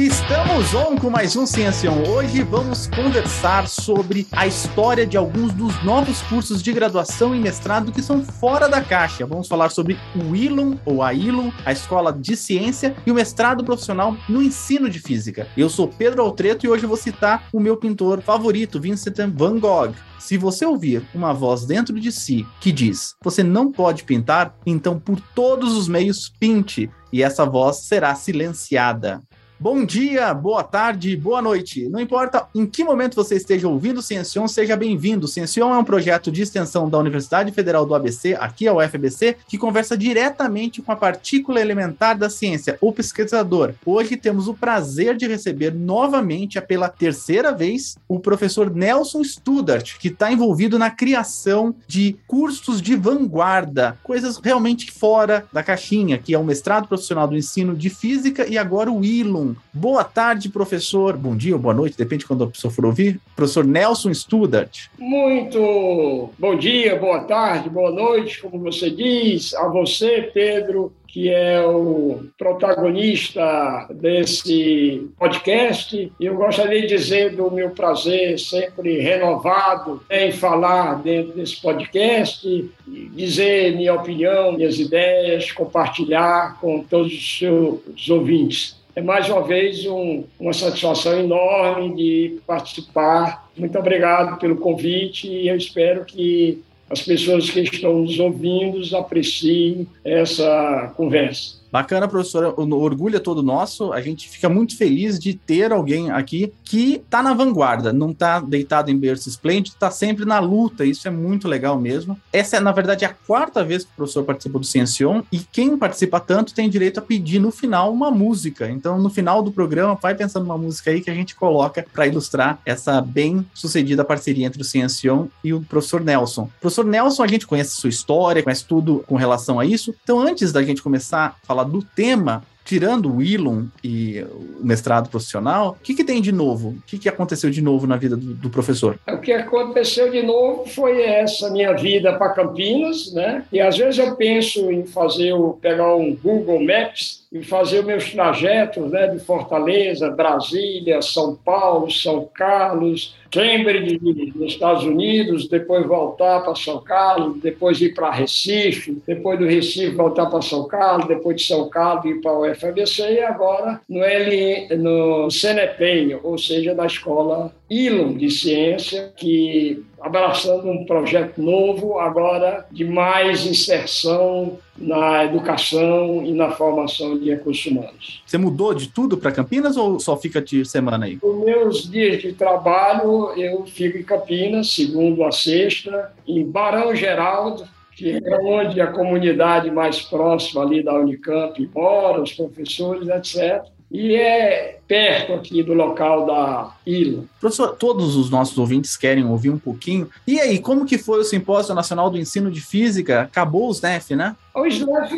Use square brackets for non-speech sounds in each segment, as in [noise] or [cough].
Estamos on com mais um Ciencião. Hoje vamos conversar sobre a história de alguns dos novos cursos de graduação e mestrado que são fora da caixa. Vamos falar sobre o ILUM, ou a ILUM, a Escola de Ciência, e o mestrado profissional no ensino de física. Eu sou Pedro Altreto e hoje vou citar o meu pintor favorito, Vincent van Gogh. Se você ouvir uma voz dentro de si que diz: "Você não pode pintar", então por todos os meios pinte, e essa voz será silenciada. Bom dia, boa tarde, boa noite. Não importa em que momento você esteja ouvindo o Ciencion, seja bem-vindo. Ciencion é um projeto de extensão da Universidade Federal do ABC, aqui é o UFBC, que conversa diretamente com a partícula elementar da ciência, o pesquisador. Hoje temos o prazer de receber novamente, pela terceira vez, o professor Nelson Studart, que está envolvido na criação de cursos de vanguarda, coisas realmente fora da caixinha, que é o mestrado profissional do ensino de física e agora o ILUM, Boa tarde, professor. Bom dia ou boa noite, depende de quando a pessoa for ouvir. Professor Nelson Studart. Muito bom dia, boa tarde, boa noite, como você diz. A você, Pedro, que é o protagonista desse podcast. E eu gostaria de dizer do meu prazer sempre renovado em falar dentro desse podcast, dizer minha opinião, minhas ideias, compartilhar com todos os seus ouvintes é mais uma vez um, uma satisfação enorme de participar. Muito obrigado pelo convite e eu espero que as pessoas que estão nos ouvindo apreciem essa conversa. Bacana, professora. O orgulho é todo nosso. A gente fica muito feliz de ter alguém aqui que está na vanguarda, não está deitado em berço esplêndido, está sempre na luta. Isso é muito legal mesmo. Essa é, na verdade, a quarta vez que o professor participa do Ciencion e quem participa tanto tem direito a pedir no final uma música. Então, no final do programa, vai pensando uma música aí que a gente coloca para ilustrar essa bem sucedida parceria entre o Ciencion e o professor Nelson. professor Nelson, a gente conhece sua história, conhece tudo com relação a isso. Então, antes da gente começar a falar falar do tema, tirando o Ilum e o mestrado profissional, o que, que tem de novo? O que, que aconteceu de novo na vida do, do professor? O que aconteceu de novo foi essa minha vida para Campinas, né? E às vezes eu penso em fazer, o, pegar um Google Maps e fazer meus trajetos, né? De Fortaleza, Brasília, São Paulo, São Carlos, Cambridge, nos Estados Unidos, depois voltar para São Carlos, depois ir para Recife, depois do Recife voltar para São Carlos, depois de São Carlos ir para o UFABC e agora no, L, no CNEPEM, ou seja, da Escola ILUM de Ciência, que abraçando um projeto novo agora de mais inserção na educação e na formação de recursos humanos. Você mudou de tudo para Campinas ou só fica de semana aí? Os meus dias de trabalho eu fico em Campinas, segundo a sexta, em Barão Geraldo, que é onde a comunidade mais próxima ali da Unicamp mora, os professores, etc e é perto aqui do local da ilha. Professor, todos os nossos ouvintes querem ouvir um pouquinho. E aí, como que foi o Simpósio Nacional do Ensino de Física? Acabou o SNEF, né? O SNEF,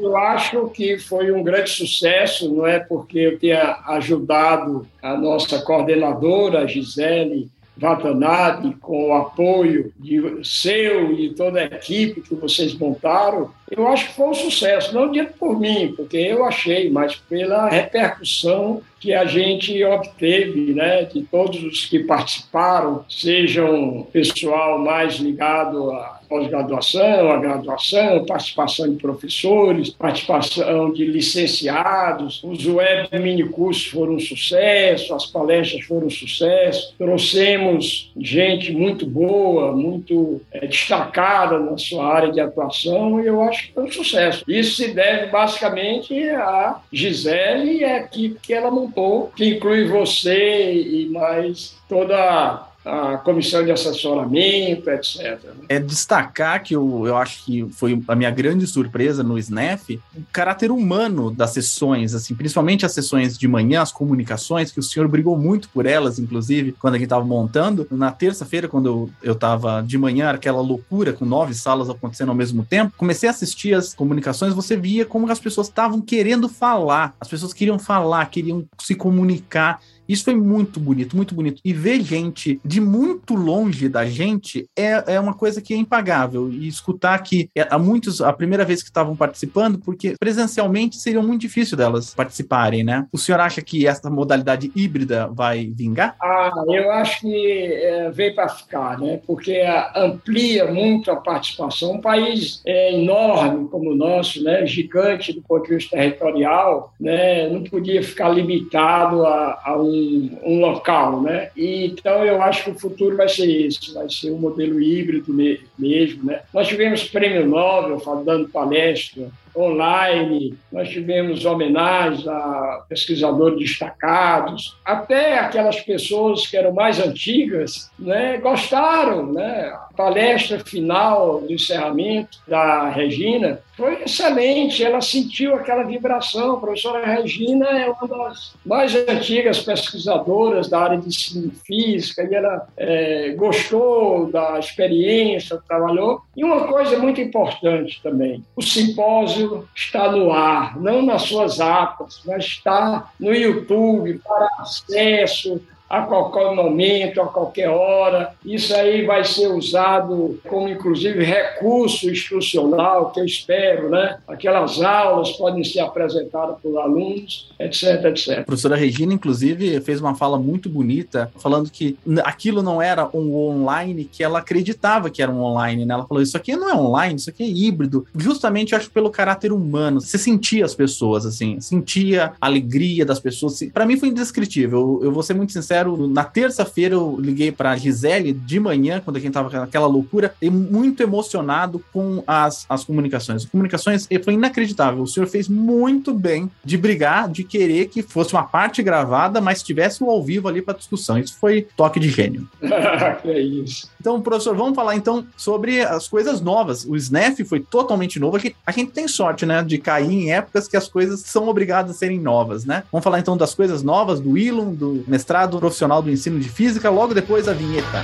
eu acho que foi um grande sucesso, não é porque eu tenha ajudado a nossa coordenadora, Gisele, Watanabe, com o apoio de seu e de toda a equipe que vocês montaram, eu acho que foi um sucesso. Não dito por mim, porque eu achei, mas pela repercussão que a gente obteve, né, de todos os que participaram, sejam pessoal mais ligado à pós-graduação, à graduação, participação de professores, participação de licenciados, os web minicursos foram um sucesso, as palestras foram um sucesso, trouxemos gente muito boa, muito é, destacada na sua área de atuação e eu acho que foi um sucesso. Isso se deve basicamente a Gisele e a equipe que ela montou, que inclui você e mais toda a comissão de assessoramento, etc. Né? É destacar que eu, eu acho que foi a minha grande surpresa no SNEF, o caráter humano das sessões, assim, principalmente as sessões de manhã, as comunicações, que o senhor brigou muito por elas, inclusive, quando a gente estava montando. Na terça-feira, quando eu estava de manhã, aquela loucura com nove salas acontecendo ao mesmo tempo, comecei a assistir as comunicações, você via como as pessoas estavam querendo falar, as pessoas queriam falar, queriam se comunicar, Isso foi muito bonito, muito bonito. E ver gente de muito longe da gente é, é uma coisa que é impagável. E escutar que é, há muitos, a primeira vez que estavam participando, porque presencialmente seria muito difícil delas participarem, né? O senhor acha que essa modalidade híbrida vai vingar? Ah, eu acho que é, veio para ficar, né? Porque amplia muito a participação. Um país é, enorme como o nosso, né? Gigante do ponto de vista territorial, né? Não podia ficar limitado a, a um, um, local, né? Então eu acho que o futuro vai ser esse, vai ser um modelo híbrido mesmo, né? Nós tivemos prêmio Nobel dando palestra online, nós tivemos homenagens a pesquisadores destacados, até aquelas pessoas que eram mais antigas né, gostaram. Né? A palestra final do encerramento da Regina foi excelente, ela sentiu aquela vibração. A professora Regina é uma das mais antigas pesquisadoras da área de física e ela é, gostou da experiência, trabalhou. E uma coisa muito importante também, o simpósio está no ar, não nas suas atas, mas está no YouTube para acesso, a qualquer momento, a qualquer hora. Isso aí vai ser usado como, inclusive, recurso instrucional, que eu espero, né? Aquelas aulas podem ser apresentadas por alunos, etc, etc. A professora Regina, inclusive, fez uma fala muito bonita, falando que aquilo não era um online que ela acreditava que era um online, né? Ela falou, isso aqui não é online, isso aqui é híbrido. Justamente, acho, pelo caráter humano. Você sentia as pessoas, assim, sentia a alegria das pessoas. Para mim foi indescritível. Eu vou ser muito sincero, sincero, na terça-feira eu liguei para Gisele de manhã, quando a gente tava naquela loucura, e muito emocionado com as, as comunicações. As comunicações foi inacreditável. O senhor fez muito bem de brigar, de querer que fosse uma parte gravada, mas tivesse o ao vivo ali para discussão. Isso foi toque de gênio. [laughs] é isso. Então, professor, vamos falar então sobre as coisas novas. O SNEF foi totalmente novo. A gente, a gente tem sorte, né, de cair em épocas que as coisas são obrigadas a serem novas, né? Vamos falar então das coisas novas do ILUM, do mestrado profissional do ensino de física, logo depois da vinheta.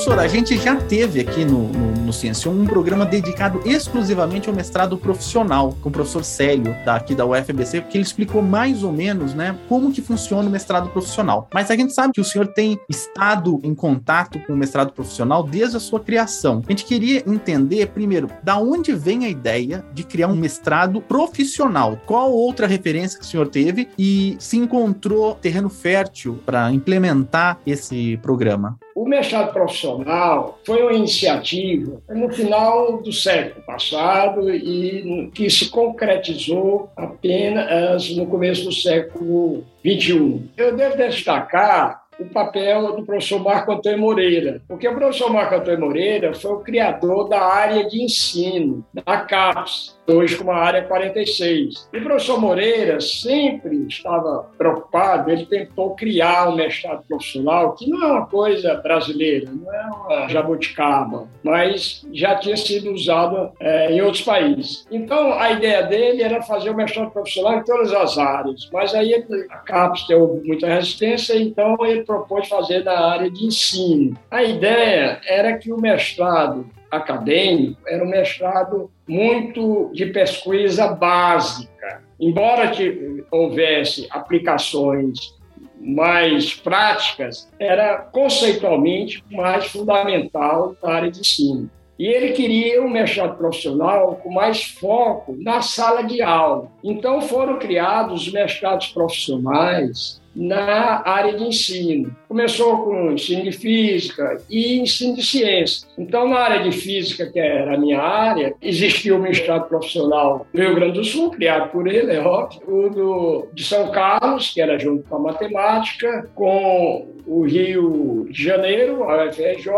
Professor, a gente já teve aqui no, no, no Ciência um programa dedicado exclusivamente ao mestrado profissional, com o professor Célio, daqui da UFBC, que ele explicou mais ou menos né, como que funciona o mestrado profissional. Mas a gente sabe que o senhor tem estado em contato com o mestrado profissional desde a sua criação. A gente queria entender, primeiro, da onde vem a ideia de criar um mestrado profissional? Qual outra referência que o senhor teve e se encontrou terreno fértil para implementar esse programa? O mestrado profissional foi uma iniciativa no final do século passado e que se concretizou apenas no começo do século XXI. Eu devo destacar o papel do professor Marco Antônio Moreira, porque o professor Marco Antônio Moreira foi o criador da área de ensino, da CAPES, hoje com a área 46. E o professor Moreira sempre estava preocupado, ele tentou criar um mestrado profissional, que não é uma coisa brasileira, não é uma jabuticaba, mas já tinha sido usado é, em outros países. Então, a ideia dele era fazer o mestrado profissional em todas as áreas, mas aí a CAPES teve muita resistência, então ele propôs fazer na área de ensino. A ideia era que o mestrado acadêmico era um mestrado muito de pesquisa básica. Embora houvesse aplicações mais práticas, era conceitualmente mais fundamental na área de ensino. E ele queria um mestrado profissional com mais foco na sala de aula. Então foram criados mestrados profissionais na área de ensino. Começou com ensino de física e ensino de ciência. Então, na área de física, que era a minha área, existiu o mestrado profissional do Rio Grande do Sul, criado por ele, é óbvio, o do, de São Carlos, que era junto com a matemática, com o Rio de Janeiro, a UFRJ,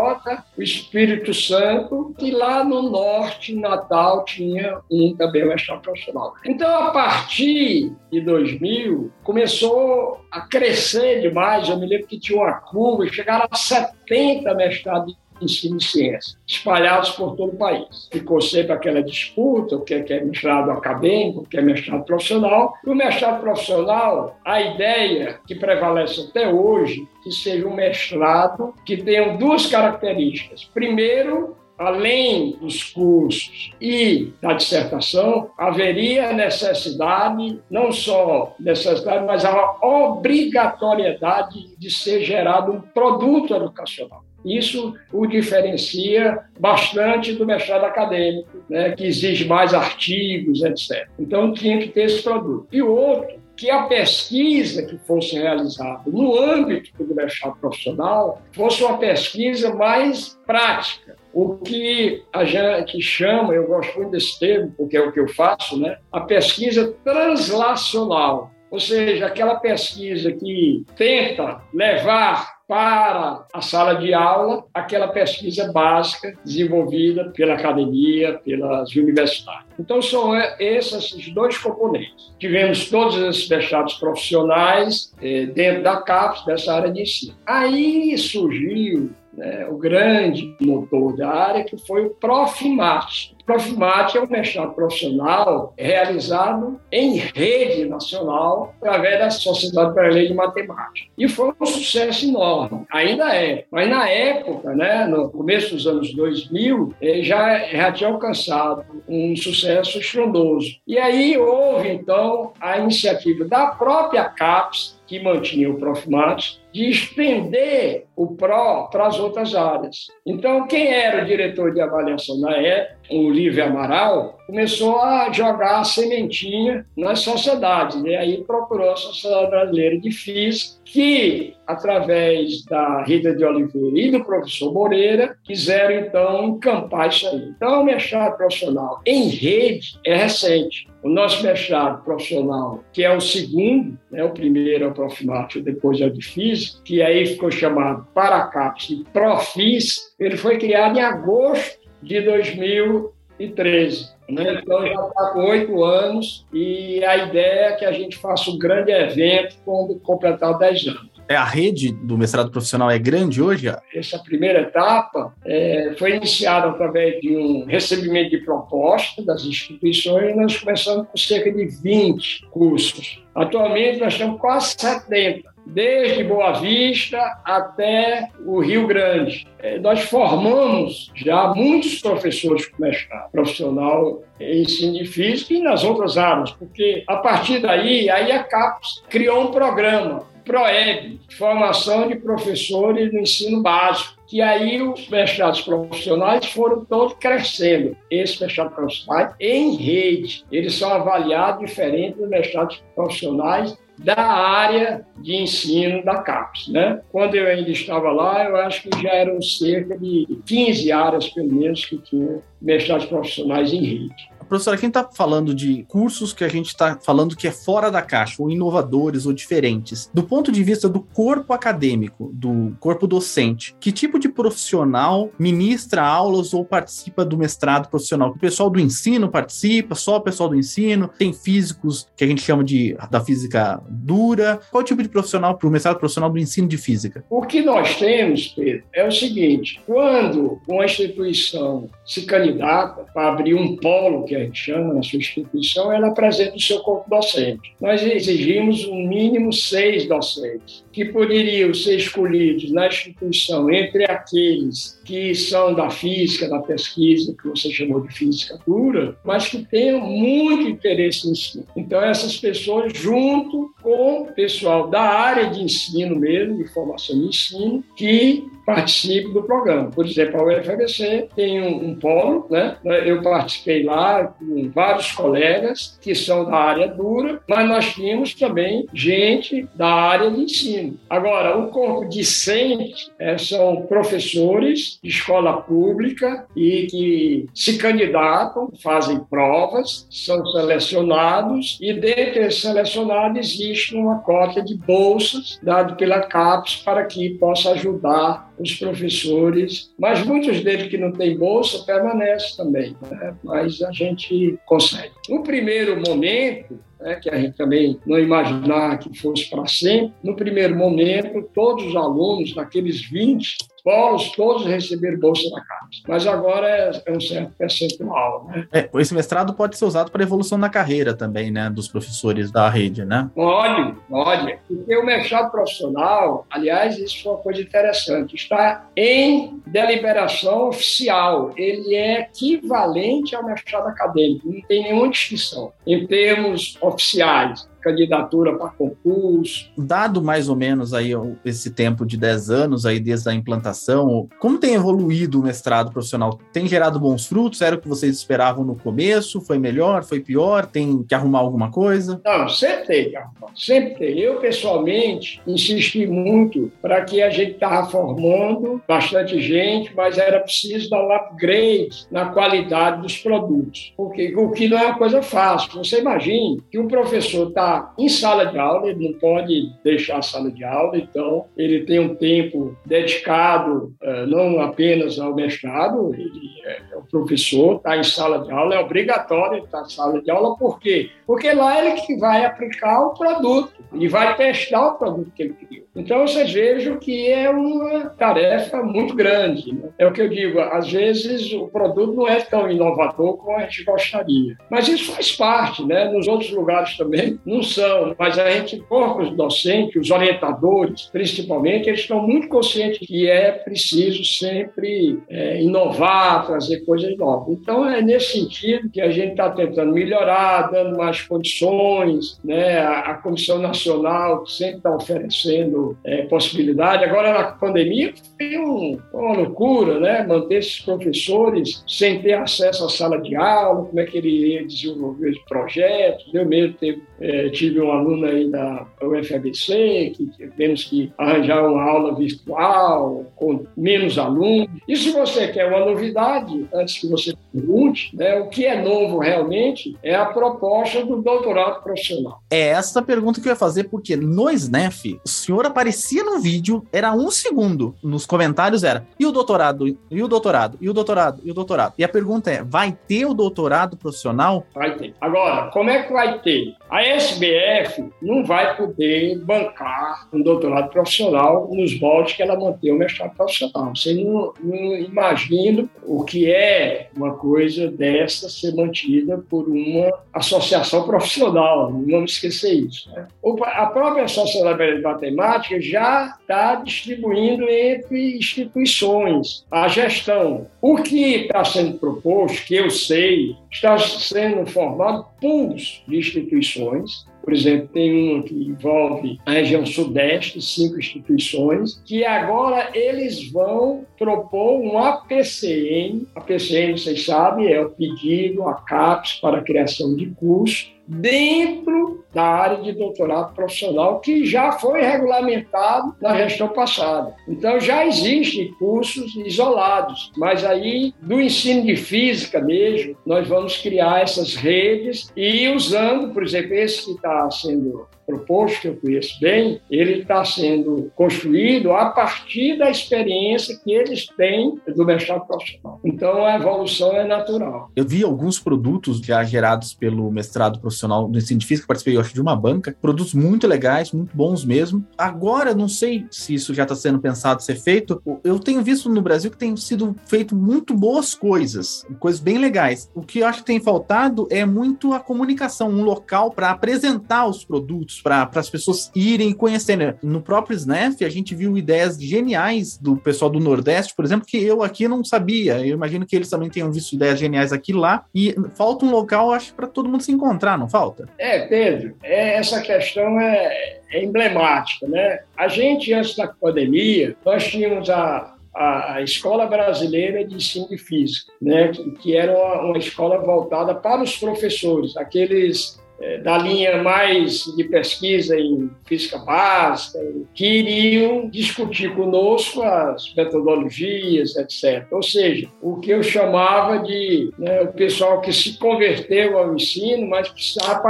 o Espírito Santo, e lá no norte, Natal, tinha um também mestrado profissional. Então, a partir de 2000, começou a crescer demais. Eu me lembro que tinha uma curva, chegaram a 70 mestrados de ensino de ciência, espalhados por todo o país. Ficou sempre aquela disputa, o que é mestrado acadêmico, o que é mestrado profissional. E o mestrado profissional, a ideia que prevalece até hoje, que seja um mestrado que tenha duas características. Primeiro, além dos cursos e da dissertação, haveria necessidade, não só necessidade, mas a obrigatoriedade de ser gerado um produto educacional. Isso o diferencia bastante do mestrado acadêmico, né, que exige mais artigos, etc. Então, tinha que ter esse produto. E outro, que a pesquisa que fosse realizada no âmbito do mestrado profissional fosse uma pesquisa mais prática, o que a gente chama, eu gosto muito desse termo, porque é o que eu faço, né? a pesquisa translacional, ou seja, aquela pesquisa que tenta levar para a sala de aula aquela pesquisa básica desenvolvida pela academia, pelas universidades. Então, são esses dois componentes. Tivemos todos esses mestrados profissionais eh, dentro da CAPES, dessa área de ensino. Aí surgiu né, o grande motor da área, que foi o Profimat. O Profimat é um mestrado profissional realizado em rede nacional através da Sociedade Brasileira de Matemática. E foi um sucesso enorme, ainda é. Mas na época, né, no começo dos anos 2000, já, já tinha alcançado um sucesso estrondoso. E aí houve, então, a iniciativa da própria CAPES, que mantinha o Profimat, de estender o PRO para as outras áreas. Então, quem era o diretor de avaliação na época, o Lívio Amaral, começou a jogar a sementinha nas sociedades. E aí procurou a Sociedade Brasileira de Física, que, através da Rita de Oliveira e do professor Moreira, quiseram, então, encampar isso aí. Então, o mestrado profissional em rede é recente. O nosso mestrado profissional, que é o segundo, né, o primeiro é o Profimático, depois é o de Física, que aí ficou chamado Paracaps e Profis, ele foi criado em agosto de 2013. Né? Então já está com oito anos e a ideia é que a gente faça um grande evento quando completar 10 anos. É, a rede do mestrado profissional é grande hoje? Essa primeira etapa é, foi iniciada através de um recebimento de proposta das instituições e nós começamos com cerca de 20 cursos. Atualmente nós estamos quase 70 desde Boa Vista até o Rio Grande. É, nós formamos já muitos professores com mestrado profissional em ensino de física e nas outras áreas, porque a partir daí, aí a CAPES criou um programa, PROEB, formação de professores no ensino básico, que aí os mestrados profissionais foram todos crescendo. Esses mestrados profissionais em rede, eles são avaliados diferente dos mestrados profissionais da área de ensino da CAPES. Né? Quando eu ainda estava lá, eu acho que já eram cerca de 15 áreas, pelo menos, que tinham mestrados profissionais em rede. Professora, quem está falando de cursos que a gente está falando que é fora da caixa, ou inovadores, ou diferentes, do ponto de vista do corpo acadêmico, do corpo docente, que tipo de profissional ministra aulas ou participa do mestrado profissional? O pessoal do ensino participa, só o pessoal do ensino? Tem físicos que a gente chama de da física dura? Qual tipo de profissional para o mestrado profissional do ensino de física? O que nós temos, Pedro, é o seguinte: quando uma instituição se candidata para abrir um polo, que a gente chama na sua instituição, ela apresenta o seu corpo docente. Nós exigimos um mínimo seis docentes, que poderiam ser escolhidos na instituição entre aqueles que são da física, da pesquisa, que você chamou de física dura, mas que tenham muito interesse no ensino. Então, essas pessoas, junto com o pessoal da área de ensino mesmo, de formação de ensino, que participe do programa. Por exemplo, a UFABC tem um, um polo, né? Eu participei lá com vários colegas que são da área dura, mas nós tínhamos também gente da área de ensino. Agora, o corpo discente é, são professores de escola pública e que se candidatam, fazem provas, são selecionados e dentre os selecionados existe uma cota de bolsas dado pela CAPES para que possa ajudar os professores, mas muitos deles que não têm bolsa permanecem também, né? mas a gente consegue. No primeiro momento, né, que a gente também não imaginava que fosse para sempre. No primeiro momento, todos os alunos, naqueles 20, polos todos receberam bolsa da CAPES. Mas agora é, é, um certo percentual. Né? É, esse mestrado pode ser usado para evolução na carreira também, né, dos professores da rede, né? Pode, pode. Porque o mestrado profissional, aliás, isso foi uma coisa interessante, está em deliberação oficial. Ele é equivalente ao mestrado acadêmico, não tem nenhuma distinção em termos oficiais candidatura para concurso. Dado mais ou menos aí esse tempo de 10 anos aí desde a implantação, como tem evoluído o mestrado profissional? Tem gerado bons frutos? Era o que vocês esperavam no começo? Foi melhor? Foi pior? Tem que arrumar alguma coisa? Não, sempre tem que arrumar. Sempre tem. Eu, pessoalmente, insisti muito para que a gente estava formando bastante gente, mas era preciso dar um upgrade na qualidade dos produtos. Porque o que não é uma coisa fácil. Você imagine que um professor está em sala de aula, ele não pode deixar a sala de aula, então ele tem um tempo dedicado uh, não apenas ao mestrado, ele é, é o professor, está em sala de aula, é obrigatório estar em sala de aula, por quê? Porque lá ele que vai aplicar o produto e vai testar o produto que ele criou. Então vocês vejam que é uma tarefa muito grande. Né? É o que eu digo, às vezes o produto não é tão inovador como a gente gostaria. Mas isso faz parte, né? Nos outros lugares também não são, mas a gente, corpos docentes, os orientadores, principalmente, eles estão muito conscientes que é preciso sempre é, inovar, trazer coisas novas. Então, é nesse sentido que a gente está tentando melhorar, dando mais condições, né? A, a Comissão Nacional sempre está oferecendo é, possibilidade. Agora, na pandemia, foi um, uma loucura, né? Manter esses professores sem ter acesso à sala de aula, como é que ele ia desenvolver os projetos. Eu mesmo teve é, tive um aluno aí da UFABC que tivemos que arranjar uma aula virtual com menos alunos. E se você quer uma novidade, antes que você pergunte, né, o que é novo realmente é a proposta do doutorado profissional. É essa pergunta que eu ia fazer, porque no SNEF, o senhor aparecia no vídeo, era um segundo, nos comentários era, e o doutorado, e o doutorado, e o doutorado, e o doutorado. E a pergunta é, vai ter o doutorado profissional? Vai ter. Agora, como é que vai ter? A SBF não vai poder bancar um doutorado profissional nos moldes que ela mantém o mestrado profissional. Você não, não imagina o que é uma coisa dessa ser mantida por uma associação profissional, não vamos esquecer isso. Né? A própria Sociedade de Matemática já está distribuindo entre instituições a gestão. O que está sendo proposto, que eu sei, está sendo formado pools de instituições por exemplo, tem uma que envolve a região sudeste, cinco instituições, que agora eles vão propor um APCN. A vocês sabem, é o pedido a CAPES para a criação de curso dentro da área de doutorado profissional, que já foi regulamentado na gestão passada. Então, já existem cursos isolados, mas aí, do ensino de física mesmo, nós vamos criar essas redes e usando, por exemplo, esse que está sendo proposto, que eu conheço bem, ele está sendo construído a partir da experiência que eles têm do mestrado profissional. Então, a evolução é natural. Eu vi alguns produtos já gerados pelo mestrado profissional do ensino de física, participei, eu acho, de uma banca, produtos muito legais, muito bons mesmo. Agora, não sei se isso já está sendo pensado ser feito, eu tenho visto no Brasil que tem sido feito muito boas coisas, coisas bem legais. O que eu acho que tem faltado é muito a comunicação, um local para apresentar os produtos, para as pessoas irem e conhecerem. No próprio SNEF, a gente viu ideias geniais do pessoal do Nordeste, por exemplo, que eu aqui não sabia. Eu imagino que eles também tenham visto ideias geniais aqui lá. E falta um local, acho, para todo mundo se encontrar, não falta? É, Pedro, é, essa questão é, é emblemática, né? A gente, antes da pandemia, nós tínhamos a, a Escola Brasileira de Ensino de Física, né, que, era uma, escola voltada para os professores, aqueles da linha mais de pesquisa em física básica, que iriam discutir conosco as metodologias, etc. Ou seja, o que eu chamava de né, o pessoal que se converteu ao ensino, mas precisava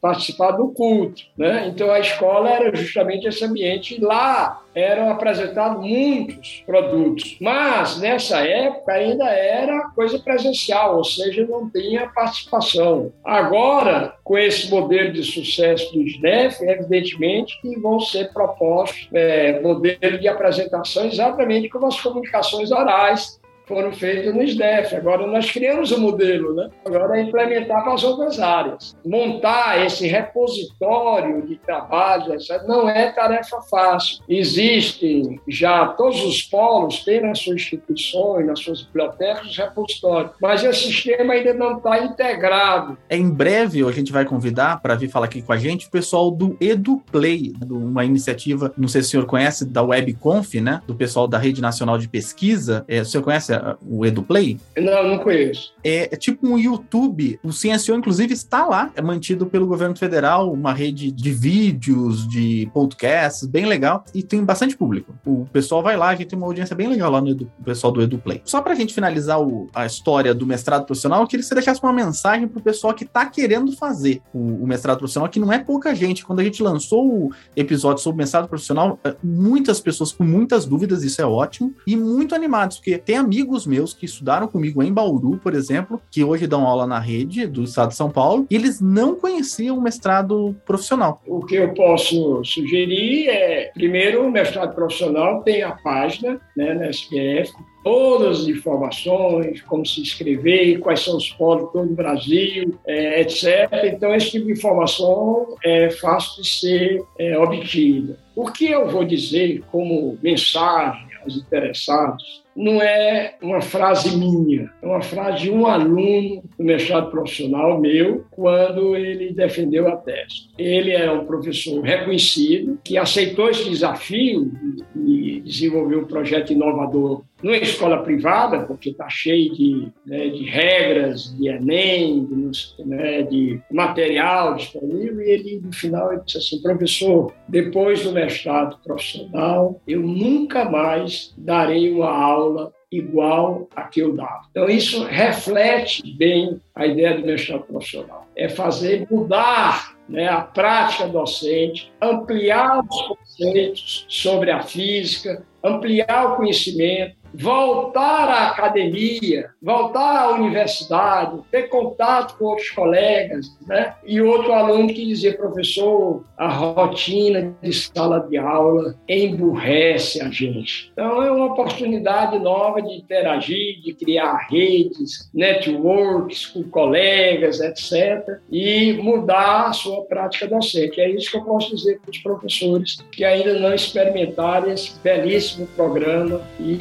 participar do culto. Né? Então, a escola era justamente esse ambiente. Lá eram apresentados muitos produtos, mas nessa época ainda era coisa presencial, ou seja, não tinha participação. Agora, com esse modelo de sucesso do SNEF, evidentemente que vão ser propostos é, modelos de apresentação exatamente como as comunicações orais foram feitos no SDEF. Agora nós criamos o um modelo, né? Agora é implementar para as outras áreas. Montar esse repositório de trabalho não é tarefa fácil. Existem já todos os polos têm nas suas instituições, nas suas bibliotecas, os repositórios, mas esse sistema ainda não está integrado. É, em breve a gente vai convidar para vir falar aqui com a gente o pessoal do EduPlay, uma iniciativa, não sei se o senhor conhece, da WebConf, né? Do pessoal da Rede Nacional de Pesquisa. É, o senhor conhece o EduPlay? Não, não conheço. É, é tipo um YouTube. O CNCO, inclusive, está lá. É mantido pelo governo federal, uma rede de vídeos, de podcasts, bem legal. E tem bastante público. O pessoal vai lá, a gente tem uma audiência bem legal lá no Edu, pessoal do EduPlay. Só para a gente finalizar o, a história do mestrado profissional, eu queria que você deixasse uma mensagem para o pessoal que está querendo fazer o, o mestrado profissional, que não é pouca gente. Quando a gente lançou o episódio sobre mestrado profissional, é, muitas pessoas com muitas dúvidas, isso é ótimo, e muito animados, porque tem amigos amigos meus que estudaram comigo em Bauru, por exemplo, que hoje dão aula na rede do estado de São Paulo, e eles não conheciam o mestrado profissional. O que eu posso sugerir é, primeiro, o mestrado profissional tem a página né, na SPF, todas as informações, como se inscrever, quais são os polos todo o Brasil, é, etc. Então, esse tipo de informação é fácil de ser é, obtida. O que eu vou dizer como mensagem aos interessados não é uma frase minha, é uma frase de um aluno do mestrado profissional meu, quando ele defendeu a tese. Ele é um professor reconhecido, que aceitou esse desafio e desenvolveu um projeto inovador numa escola privada, porque está cheio de, né, de, regras, de Enem, de, né, de, material disponível, e ele, no final, ele disse assim, professor, depois do mestrado profissional, eu nunca mais darei uma aula igual a que eu dava. Então, isso reflete bem a ideia do mestrado profissional. É fazer mudar né, a prática docente, ampliar os conceitos sobre a física, ampliar o conhecimento, voltar à academia, voltar à universidade, ter contato com outros colegas, né? E outro aluno que dizia, professor, a rotina de sala de aula emburrece a gente. Então é uma oportunidade nova de interagir, de criar redes, networks com colegas, etc. E mudar a sua prática docente. É isso que eu posso dizer para os professores que ainda não experimentaram esse belíssimo programa e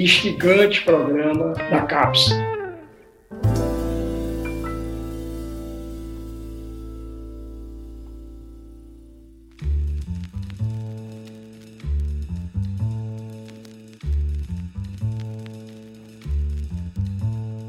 instigante programa da CAPES.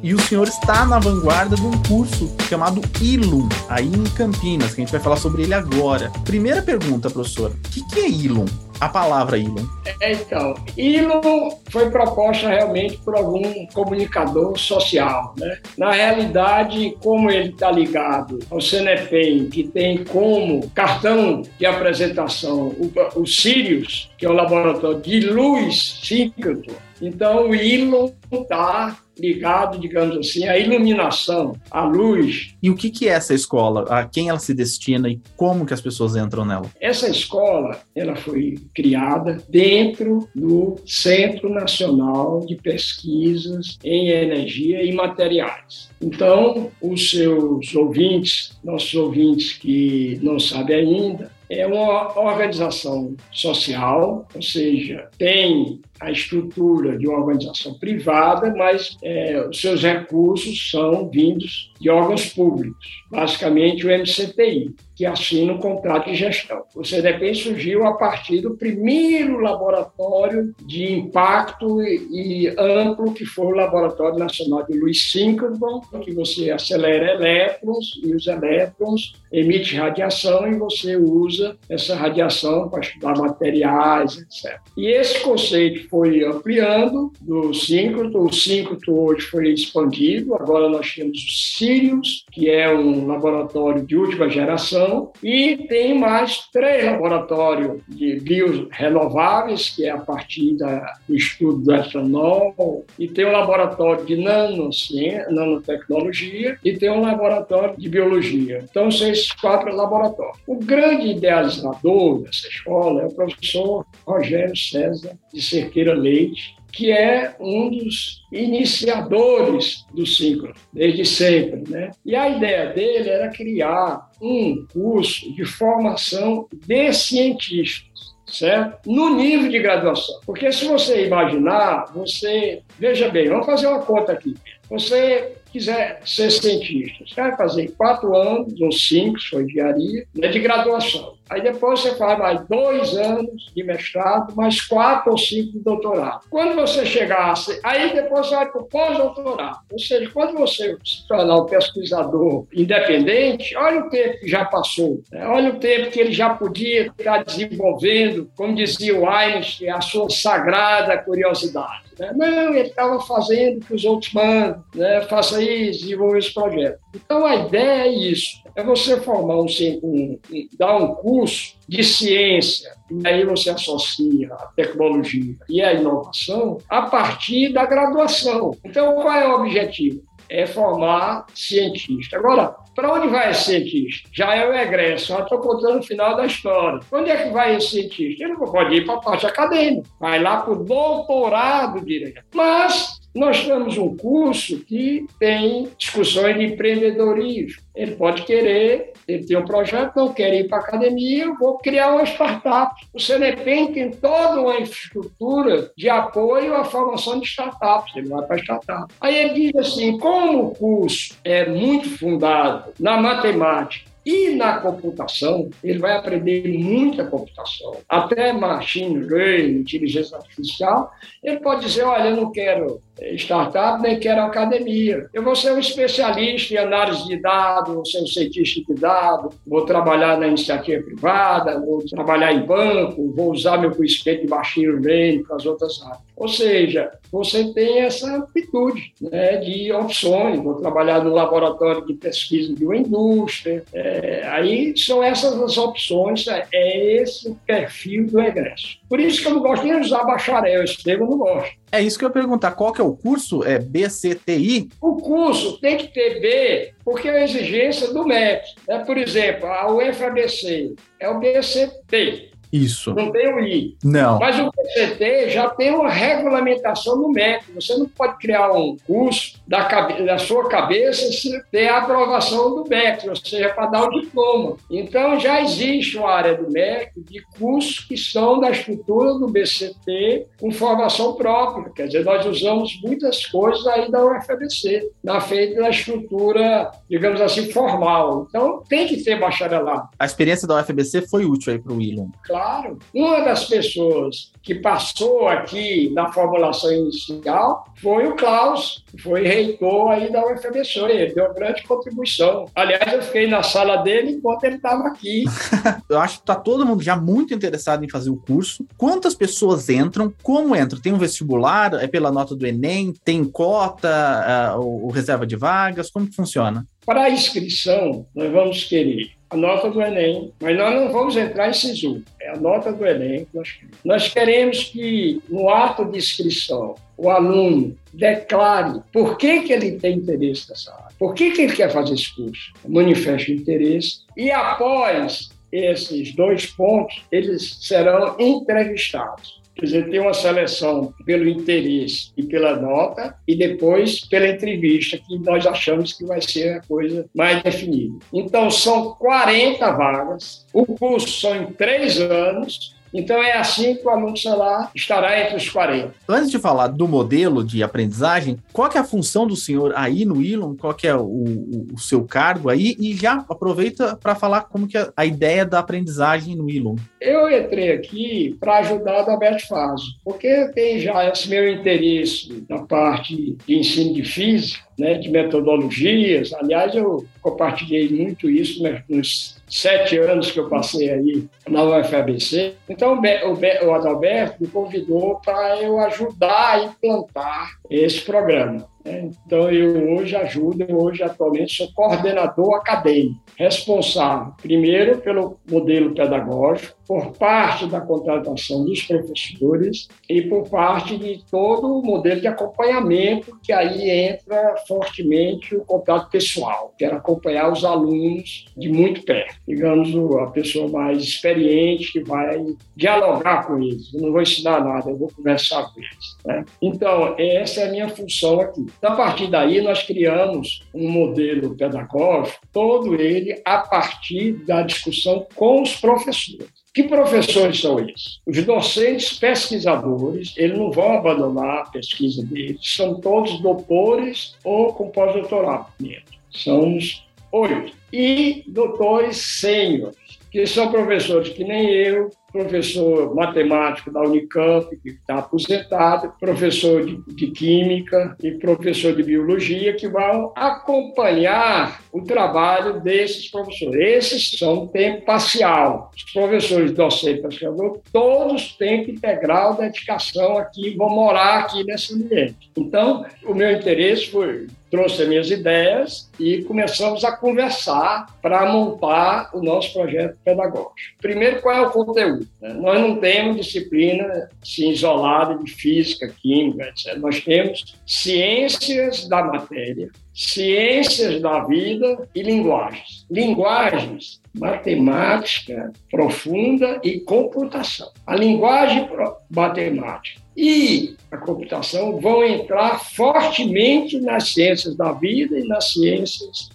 E o senhor está na vanguarda de um curso chamado ILUM, aí em Campinas, que a gente vai falar sobre ele agora. Primeira pergunta, professor: o que, que é ILUM? A palavra ILUM. É, então, ILUM foi proposta realmente por algum comunicador social. Né? Na realidade, como ele está ligado ao CNEPEM, que tem como cartão de apresentação o, o Sirius, que é o laboratório de luz síncroto, então o ILUM está ligado, digamos assim, à iluminação, à luz. E o que, que é essa escola? A quem ela se destina e como que as pessoas entram nela? Essa escola, ela foi criada dentro do Centro Nacional de Pesquisas em Energia e Materiais. Então, os seus ouvintes, nossos ouvintes que não sabem ainda, é uma organização social, ou seja, tem a estrutura de uma organização privada, mas é, os seus recursos são vindos de órgãos públicos, basicamente o MCTI, que assina o contrato de gestão. O CDP surgiu a partir do primeiro laboratório de impacto e, e amplo, que foi o Laboratório Nacional de Louis Synchron, que você acelera elétrons e os elétrons emitem radiação e você usa essa radiação para estudar materiais, etc. E esse conceito foi ampliando do síncroto. O síncroto hoje foi expandido. Agora nós temos o Sirius, que é um laboratório de última geração, e tem mais três laboratórios de biorenováveis, que é a partir da, do estudo do etanol, e tem um laboratório de nanociência, nanotecnologia, e tem um laboratório de biologia. Então, são esses quatro laboratórios. O grande idealizador dessa escola é o professor Rogério César de Cerqueira Leite, que é um dos iniciadores do ciclo, desde sempre. Né? E a ideia dele era criar um curso de formação de cientistas. Certo? No nível de graduação. Porque se você imaginar, você. Veja bem, vamos fazer uma conta aqui. Você quiser ser cientista, você vai fazer quatro anos, ou cinco, for engenharia, né, de graduação. Aí depois você faz mais dois anos de mestrado, mais quatro ou cinco de doutorado. Quando você chegasse, aí depois você vai para o pós-doutorado. Ou seja, quando você se tornar um pesquisador independente, olha o tempo que já passou, né? olha o tempo que ele já podia estar desenvolvendo, como dizia o Einstein, a sua sagrada curiosidade. Né? Não, ele estava fazendo que os outros mandam, né? faça isso, desenvolva esse projeto. Então a ideia é isso é você formar um, um, um, dar um curso de ciência, e aí você associa a tecnologia e a inovação a partir da graduação. Então, qual é o objetivo? É formar cientista. Agora, para onde vai esse cientista? Já é o egresso, já estou contando o final da história. Onde é que vai esse cientista? Ele não pode ir para a parte acadêmica, vai lá para o doutorado direto. Mas nós temos um curso que tem discussões de empreendedorismo. Ele pode querer, ele tem um projeto, não quer ir para a academia, eu vou criar uma startup. O CNPq tem toda uma infraestrutura de apoio à formação de startups. Ele vai para a startup. Aí ele diz assim: como o curso é muito fundado na matemática e na computação, ele vai aprender muita computação, até machine learning, inteligência artificial. Ele pode dizer: Olha, eu não quero startup, nem quero academia. Eu vou ser um especialista em análise de dados, vou ser um cientista de dados, vou trabalhar na iniciativa privada, vou trabalhar em banco, vou usar meu conhecimento de machine learning para as outras áreas. Ou seja, você tem essa amplitude né, de opções. Vou trabalhar no laboratório de pesquisa de uma indústria. É, aí são essas as opções, é esse o perfil do egresso. Por isso que eu não gosto nem de usar bacharel, esse termo eu não gosto. É isso que eu ia perguntar. Qual que é o curso? É BCTI? O curso tem que ter B, porque é a exigência do MEC. Né? Por exemplo, a UFABC é o BCT. Isso. Não tem o I. Não. Mas o PCT já tem uma regulamentação no MEC. Você não pode criar um curso da, cabe da sua cabeça se ter a aprovação do MEC, ou seja, para dar o diploma. Então, já existe uma área do MEC de cursos que são da estrutura do BCT com formação própria. Quer dizer, nós usamos muitas coisas aí da UFABC, na feita da estrutura, digamos assim, formal. Então, tem que ter bacharelado. A experiência da UFABC foi útil aí para o William. Claro claro. Uma das pessoas que passou aqui na formulação inicial foi o Klaus, que foi reitor aí da UFBC. Ele deu grande contribuição. Aliás, eu fiquei na sala dele enquanto ele estava aqui. [laughs] eu acho que está todo mundo já muito interessado em fazer o curso. Quantas pessoas entram? Como entram? Tem um vestibular? É pela nota do Enem? Tem cota? Uh, o reserva de vagas? Como que funciona? Para a inscrição, nós vamos querer a nota do Enem, mas nós não vamos entrar em SISU, é a nota do Enem nós queremos. Nós queremos que, no ato de inscrição, o aluno declare por que, que ele tem interesse nessa área, por que, que ele quer fazer esse curso, manifeste o interesse, e após esses dois pontos, eles serão entrevistados. Quer dizer, tem uma seleção pelo interesse e pela nota, e depois pela entrevista, que nós achamos que vai ser a coisa mais definida. Então, são 40 vagas, o curso são em três anos, então é assim que o aluno celular estará entre os 40. Antes de falar do modelo de aprendizagem, qual é a função do senhor aí no Ilon? Qual é o, o, o seu cargo aí? E já aproveita para falar como que é a ideia da aprendizagem no Ilon. Eu entrei aqui para ajudar a Alberto Faso, porque tem já esse meu interesse na parte de ensino de física, né, de metodologias. Aliás, eu compartilhei muito isso nos sete anos que eu passei aí na UFABC. Então, o, o Adalberto me convidou para eu ajudar a implantar esse programa. Né? Então, eu hoje ajudo, eu hoje atualmente sou coordenador acadêmico, responsável, primeiro, pelo modelo pedagógico, por parte da contratação dos professores e por parte de todo o modelo de acompanhamento, que aí entra fortemente o contato pessoal, que era acompanhar os alunos de muito perto. Digamos, a pessoa mais experiente que vai dialogar com eles. Eu não vou ensinar nada, eu vou conversar com eles. Né? Então, essa é a minha função aqui. A partir daí, nós criamos um modelo pedagógico, todo ele a partir da discussão com os professores. Que professores são esses? Os docentes pesquisadores, eles não vão abandonar a pesquisa deles, são todos doutores ou com pós-doutorado. São os oito. E doutores sêniores, que são professores que nem eu, professor matemático da Unicamp, que está aposentado, professor de, de, Química e professor de Biologia, que vão acompanhar o trabalho desses professores. Esses são tempo parcial. Os professores docentes pesquisadores, todos tempo integral, dedicação aqui, vão morar aqui nesse ambiente. Então, o meu interesse foi trouxe as minhas ideias e começamos a conversar para montar o nosso projeto pedagógico. Primeiro, qual é o conteúdo? Nós não temos disciplina assim, isolada de física, química, etc. Nós temos ciências da matéria, ciências da vida e linguagens. Linguagens, matemática profunda e computação. A linguagem matemática e a computação vão entrar fortemente nas ciências da vida e nas ciências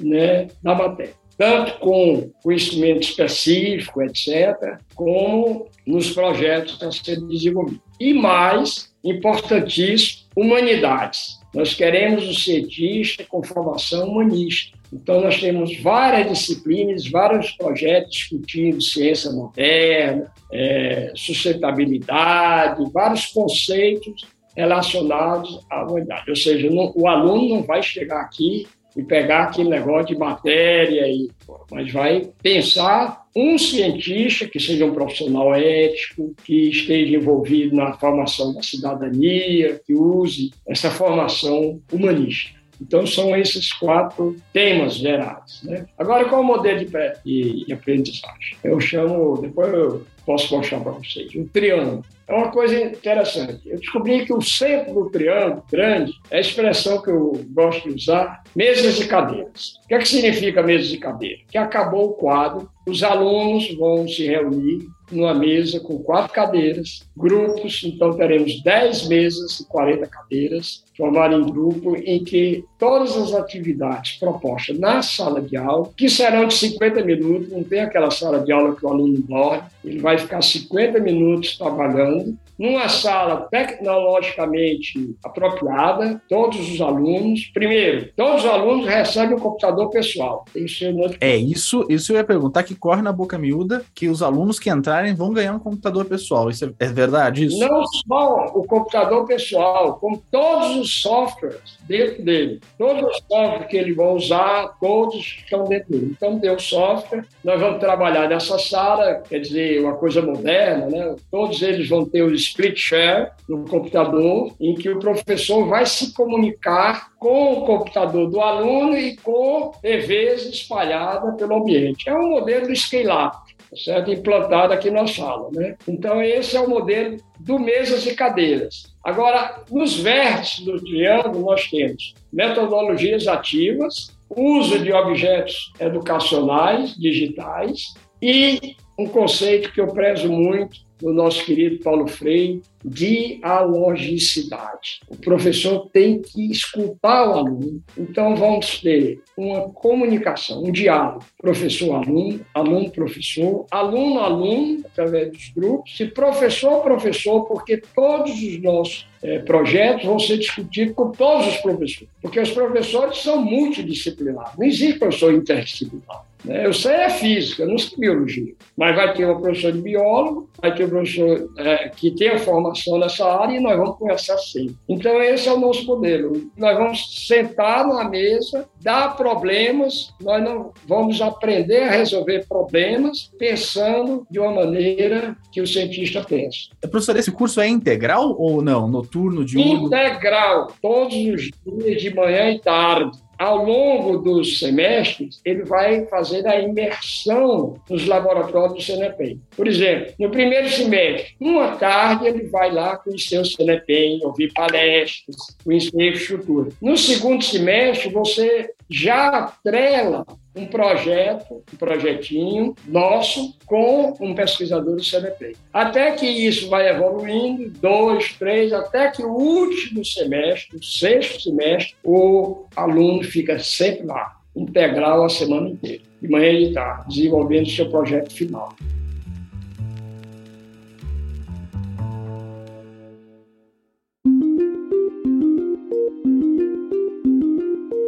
né, da matéria. Tanto com conhecimento específico, etc., como nos projetos estão sendo desenvolvidos. E mais, importantíssimo, humanidades. Nós queremos um cientista com formação humanista. Então, nós temos várias disciplinas, vários projetos discutindo ciência moderna, é, sustentabilidade, vários conceitos relacionados à humanidade. Ou seja, não, o aluno não vai chegar aqui e pegar aquele negócio de matéria, e, mas vai pensar um cientista que seja um profissional ético, que esteja envolvido na formação da cidadania, que use essa formação humanista. Então, são esses quatro temas gerados. Né? Agora, qual é o modelo de, de aprendizagem? Eu chamo, depois eu posso mostrar para vocês, um triângulo. É uma coisa interessante. Eu descobri que o centro do triângulo grande é a expressão que eu gosto de usar, mesas e cadeiras. O que, é que significa mesas e cadeiras? Que acabou o quadro, os alunos vão se reunir numa mesa com quatro cadeiras, grupos, então teremos 10 mesas e 40 cadeiras, formar em grupo em que todas as atividades propostas na sala de aula, que serão de 50 minutos, não tem aquela sala de aula que o aluno dorme, ele vai ficar 50 minutos trabalhando, numa sala tecnologicamente apropriada, todos os alunos. Primeiro, todos os alunos recebem um computador pessoal. Isso é isso, isso eu ia perguntar que corre na boca miúda que os alunos que entrarem vão ganhar um computador pessoal. Isso é, é verdade isso? Não só o computador pessoal, como todos os softwares dentro dele. Todos os softwares que eles vão usar, todos estão dentro dele. Então, deu software, nós vamos trabalhar nessa sala, quer dizer, uma coisa moderna, né? Todos eles vão ter os split share no computador, em que o professor vai se comunicar com o computador do aluno e com TVs espalhadas pelo ambiente. É um modelo scale-up, tá certo? implantado aqui na sala. Né? Então, esse é o modelo do mesas e cadeiras. Agora, nos vértices do triângulo, nós temos metodologias ativas, uso de objetos educacionais digitais e um conceito que eu prezo muito, do nosso querido Paulo Freire, dialogicidade. O professor tem que escutar o aluno. Então, vamos ter uma comunicação, um diálogo, professor-aluno, aluno-professor, aluno-aluno, através dos grupos, e professor-professor, porque todos os nossos é, projetos vão ser discutidos com todos os professores, porque os professores são multidisciplinares, não existe professor interdisciplinar. Né? Eu sei é física, não sei biologia. Mas vai ter uma professora de biólogo, vai ter um professor é, que tem a formação nessa área e nós vamos conversar sempre. Então, esse é o nosso modelo. Nós vamos sentar numa mesa, dar problemas, nós não vamos aprender a resolver problemas pensando de uma maneira que o cientista pensa. Professor, esse curso é integral ou não? Noturno, diurno? Integral, todos os dias, de manhã e tarde ao longo dos semestres, ele vai fazer a imersão nos laboratórios do CNEPEM. Por exemplo, no primeiro semestre, uma tarde, ele vai lá conhecer o CNEPEM, ouvir palestras, conhecer a estrutura. No segundo semestre, você já atrela um projeto, um projetinho nosso com um pesquisador do CNP. Até que isso vai evoluindo, dois, três, até que o último semestre, o sexto semestre, o aluno fica sempre lá, integral a semana inteira, de manhã e de tarde, desenvolvendo seu projeto final.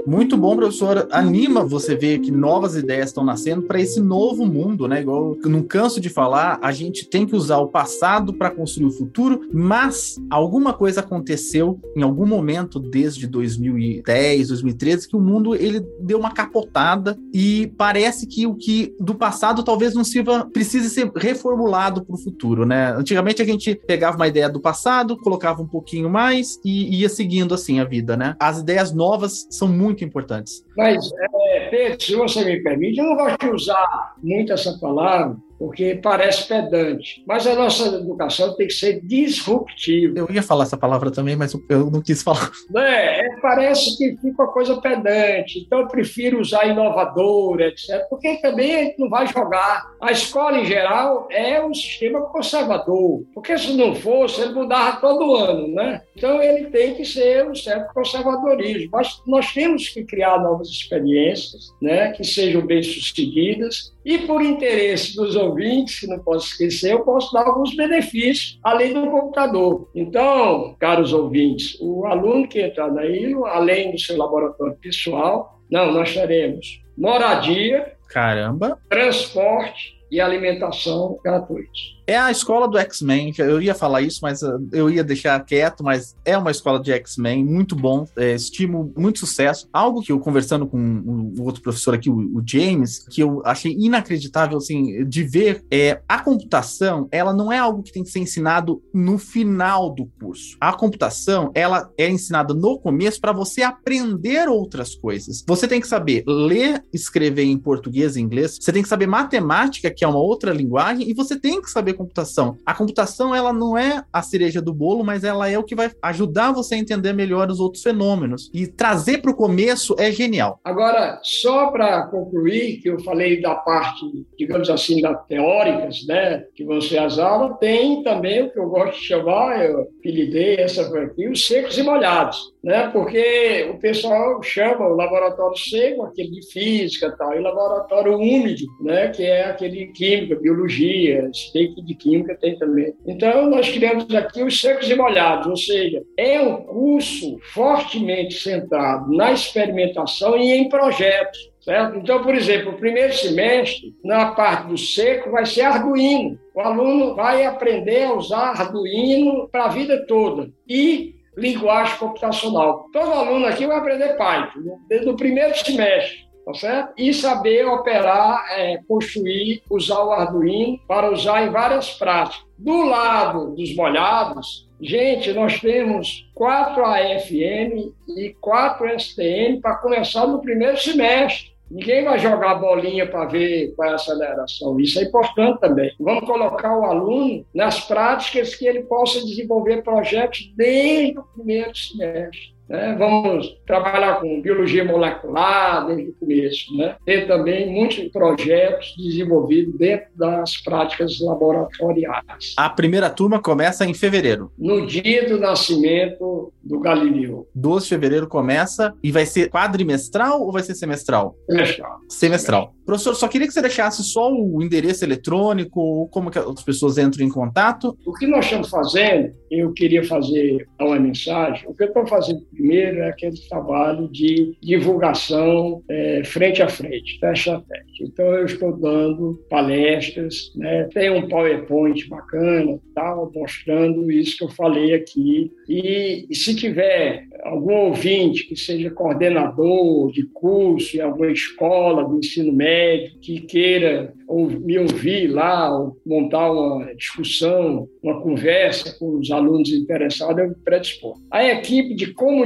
Muito bom, professor. Anima você ver que novas ideias estão nascendo para esse novo mundo, né? Igual eu não canso de falar, a gente tem que usar o passado para construir o futuro, mas alguma coisa aconteceu em algum momento desde 2010, 2013 que o mundo ele deu uma capotada e parece que o que do passado talvez não sirva, precise ser reformulado para o futuro, né? Antigamente a gente pegava uma ideia do passado, colocava um pouquinho mais e ia seguindo assim a vida, né? As ideias novas são muito importantes. Mas, é, Pedro, se você me permite, eu não gosto de usar muito essa palavra, porque parece pedante. Mas a nossa educação tem que ser disruptiva. Eu ia falar essa palavra também, mas eu não quis falar. É, é, parece que fica uma coisa pedante. Então eu prefiro usar inovadora, etc. Porque também a gente não vai jogar. A escola, em geral, é um sistema conservador. Porque se não fosse, ele mudava todo ano, né? Então ele tem que ser um certo conservadorismo. Mas nós temos que criar novas experiências, né? Que sejam bem sucedidas e por interesse dos ouvintes, que não posso esquecer, eu posso dar alguns benefícios além do computador. Então, caros ouvintes, o aluno que entrar na ILO, além do seu laboratório pessoal, não, nós teremos moradia, caramba, transporte e alimentação gratuitos. É a escola do X-Men. Eu ia falar isso, mas uh, eu ia deixar quieto. Mas é uma escola de X-Men muito bom, é, estimo muito sucesso. Algo que eu conversando com o, outro professor aqui, o, o, James, que eu achei inacreditável assim de ver é a computação. Ela não é algo que tem que ser ensinado no final do curso. A computação ela é ensinada no começo para você aprender outras coisas. Você tem que saber ler, escrever em português e inglês. Você tem que saber matemática, que é uma outra linguagem, e você tem que saber computação. A computação, ela não é a cereja do bolo, mas ela é o que vai ajudar você a entender melhor os outros fenômenos. E trazer para o começo é genial. Agora, só para concluir, que eu falei da parte, digamos assim, da teóricas, né, que você as aulas, tem também o que eu gosto de chamar, eu apelidei essa aqui, os secos e molhados né? Porque o pessoal chama o laboratório seco, aquele de física, tal, e laboratório úmido, né? Que é aquele de química, biologia, steak de química tem também. Então nós criamos aqui os secos e molhados, ou seja, é um curso fortemente centrado na experimentação e em projetos. Certo? Então, por exemplo, o primeiro semestre, na parte do seco, vai ser Arduino. O aluno vai aprender a usar Arduino para a vida toda. E linguagem computacional. Todo aluno aqui vai aprender Python, desde o primeiro semestre, tá certo? E saber operar, é, construir, usar o Arduino para usar em várias práticas. Do lado dos molhados, gente, nós temos quatro AFM e quatro STM para começar no primeiro semestre. Ninguém vai jogar bolinha para ver qual é a aceleração. Isso é importante também. Vamos colocar o aluno nas práticas que ele possa desenvolver projetos desde o primeiro semestre. Né? Vamos trabalhar com biologia molecular desde o começo. Né? Tem também muitos projetos desenvolvidos dentro das práticas laboratoriais. A primeira turma começa em fevereiro. No dia do nascimento do Galileu. 12 de fevereiro começa e vai ser quadrimestral ou vai ser semestral? Semestral. Semestral. Professor, só queria que você deixasse só o endereço eletrônico, como que as pessoas entram em contato. O que nós estamos fazendo, eu queria fazer uma mensagem. O que eu estou fazendo primeiro é aquele trabalho de divulgação é, frente a frente, teste a teste. Então, eu estou dando palestras, né? tem um PowerPoint bacana, tal, mostrando isso que eu falei aqui. E, e se tiver algum ouvinte que seja coordenador de curso em alguma escola do ensino médio, que queira ou me ouvir lá, montar uma discussão, uma conversa com os alunos interessados, eu me predispor. A equipe de comunicação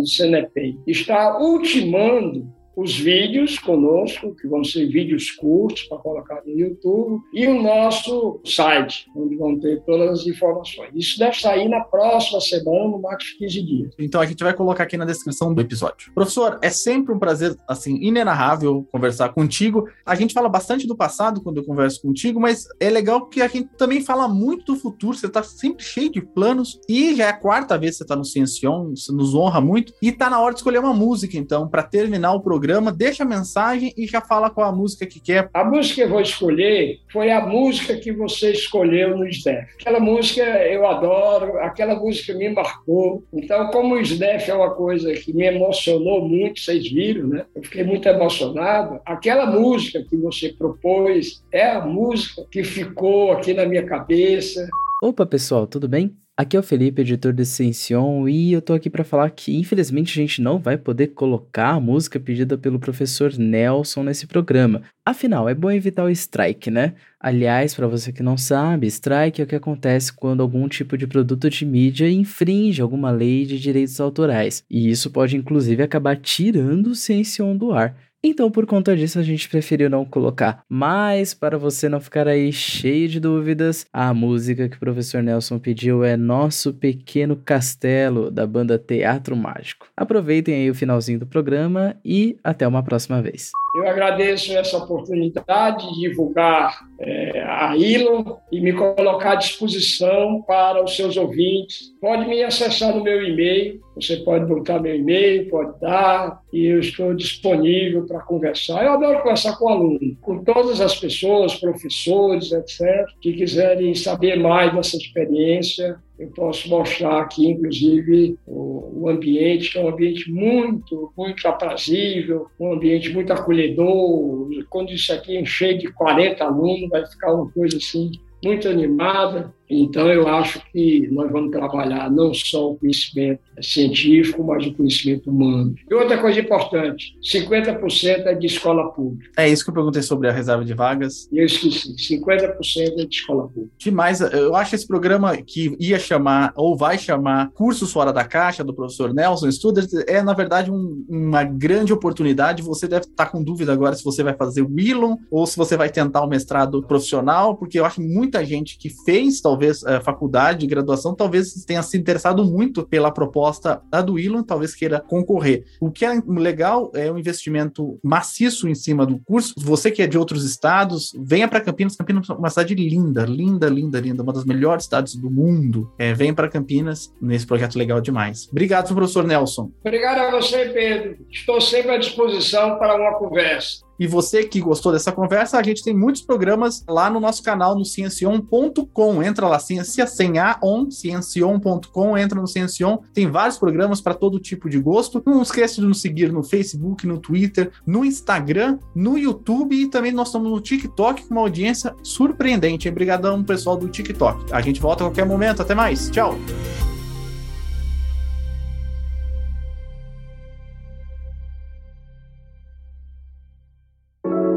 do CNEPEI está ultimando os vídeos conosco, que vão ser vídeos curtos para colocar no YouTube, e o nosso site, onde vão ter todas as informações. Isso deve sair na próxima semana, no máximo 15 dias. Então a gente vai colocar aqui na descrição do episódio. Professor, é sempre um prazer, assim, inenarrável conversar contigo. A gente fala bastante do passado quando eu converso contigo, mas é legal que a gente também fala muito do futuro. Você está sempre cheio de planos e já é a quarta vez que você está no Ciencion, isso nos honra muito. E está na hora de escolher uma música, então, para terminar o programa programa, deixa a mensagem e já fala qual a música que quer. A música que eu vou escolher foi a música que você escolheu no SDEF. Aquela música eu adoro, aquela música me marcou. Então, como o SDEF é uma coisa que me emocionou muito, vocês viram, né? Eu fiquei muito emocionado. Aquela música que você propôs é a música que ficou aqui na minha cabeça. Opa, pessoal, tudo bem? Aqui é o Felipe, editor do Ascension, e eu tô aqui para falar que infelizmente a gente não vai poder colocar a música pedida pelo professor Nelson nesse programa. Afinal, é bom evitar o strike, né? Aliás, para você que não sabe, strike é o que acontece quando algum tipo de produto de mídia infringe alguma lei de direitos autorais, e isso pode inclusive acabar tirando o Ascension do ar. Então, por conta disso, a gente preferiu não colocar. Mas, para você não ficar aí cheio de dúvidas, a música que o professor Nelson pediu é Nosso Pequeno Castelo, da banda Teatro Mágico. Aproveitem aí o finalzinho do programa e até uma próxima vez. Eu agradeço essa oportunidade de divulgar é, a ILO e me colocar à disposição para os seus ouvintes. Pode me acessar no meu e-mail, você pode botar meu e-mail, pode dar, e eu estou disponível para conversar. Eu adoro conversar com aluno, com todas as pessoas, professores, etc., que quiserem saber mais dessa experiência eu posso mostrar aqui, inclusive, o, o, ambiente, que é um ambiente muito, muito aprazível, um ambiente muito acolhedor. Quando isso aqui encher de 40 alunos, vai ficar uma coisa assim muito animada. Então, eu acho que nós vamos trabalhar não só o conhecimento científico, mas o conhecimento humano. E outra coisa importante: 50% é de escola pública. É isso que eu perguntei sobre a reserva de vagas. Eu esqueci: 50% é de escola pública. Demais. Eu acho esse programa que ia chamar, ou vai chamar, Cursos Fora da Caixa, do professor Nelson Studers, é, na verdade, um, uma grande oportunidade. Você deve estar com dúvida agora se você vai fazer o Willon ou se você vai tentar o mestrado profissional, porque eu acho que muita gente que fez, talvez, talvez a faculdade de graduação, talvez tenha se interessado muito pela proposta da do Elon, talvez queira concorrer. O que é legal é um investimento maciço em cima do curso. Você que é de outros estados, venha para Campinas. Campinas é uma cidade linda, linda, linda, linda, uma das melhores cidades do mundo. É, venha para Campinas nesse projeto legal demais. Obrigado, professor Nelson. Obrigado a você, Pedro. Estou sempre à disposição para uma conversa. E você que gostou dessa conversa, a gente tem muitos programas lá no nosso canal no ciencion.com. Entra lá, ciência sem a on, ciencion.com, entra no Ciencion. Tem vários programas para todo tipo de gosto. Não esqueça de nos seguir no Facebook, no Twitter, no Instagram, no YouTube e também nós estamos no TikTok com uma audiência surpreendente. Obrigadão, pessoal do TikTok. A gente volta a qualquer momento. Até mais. Tchau.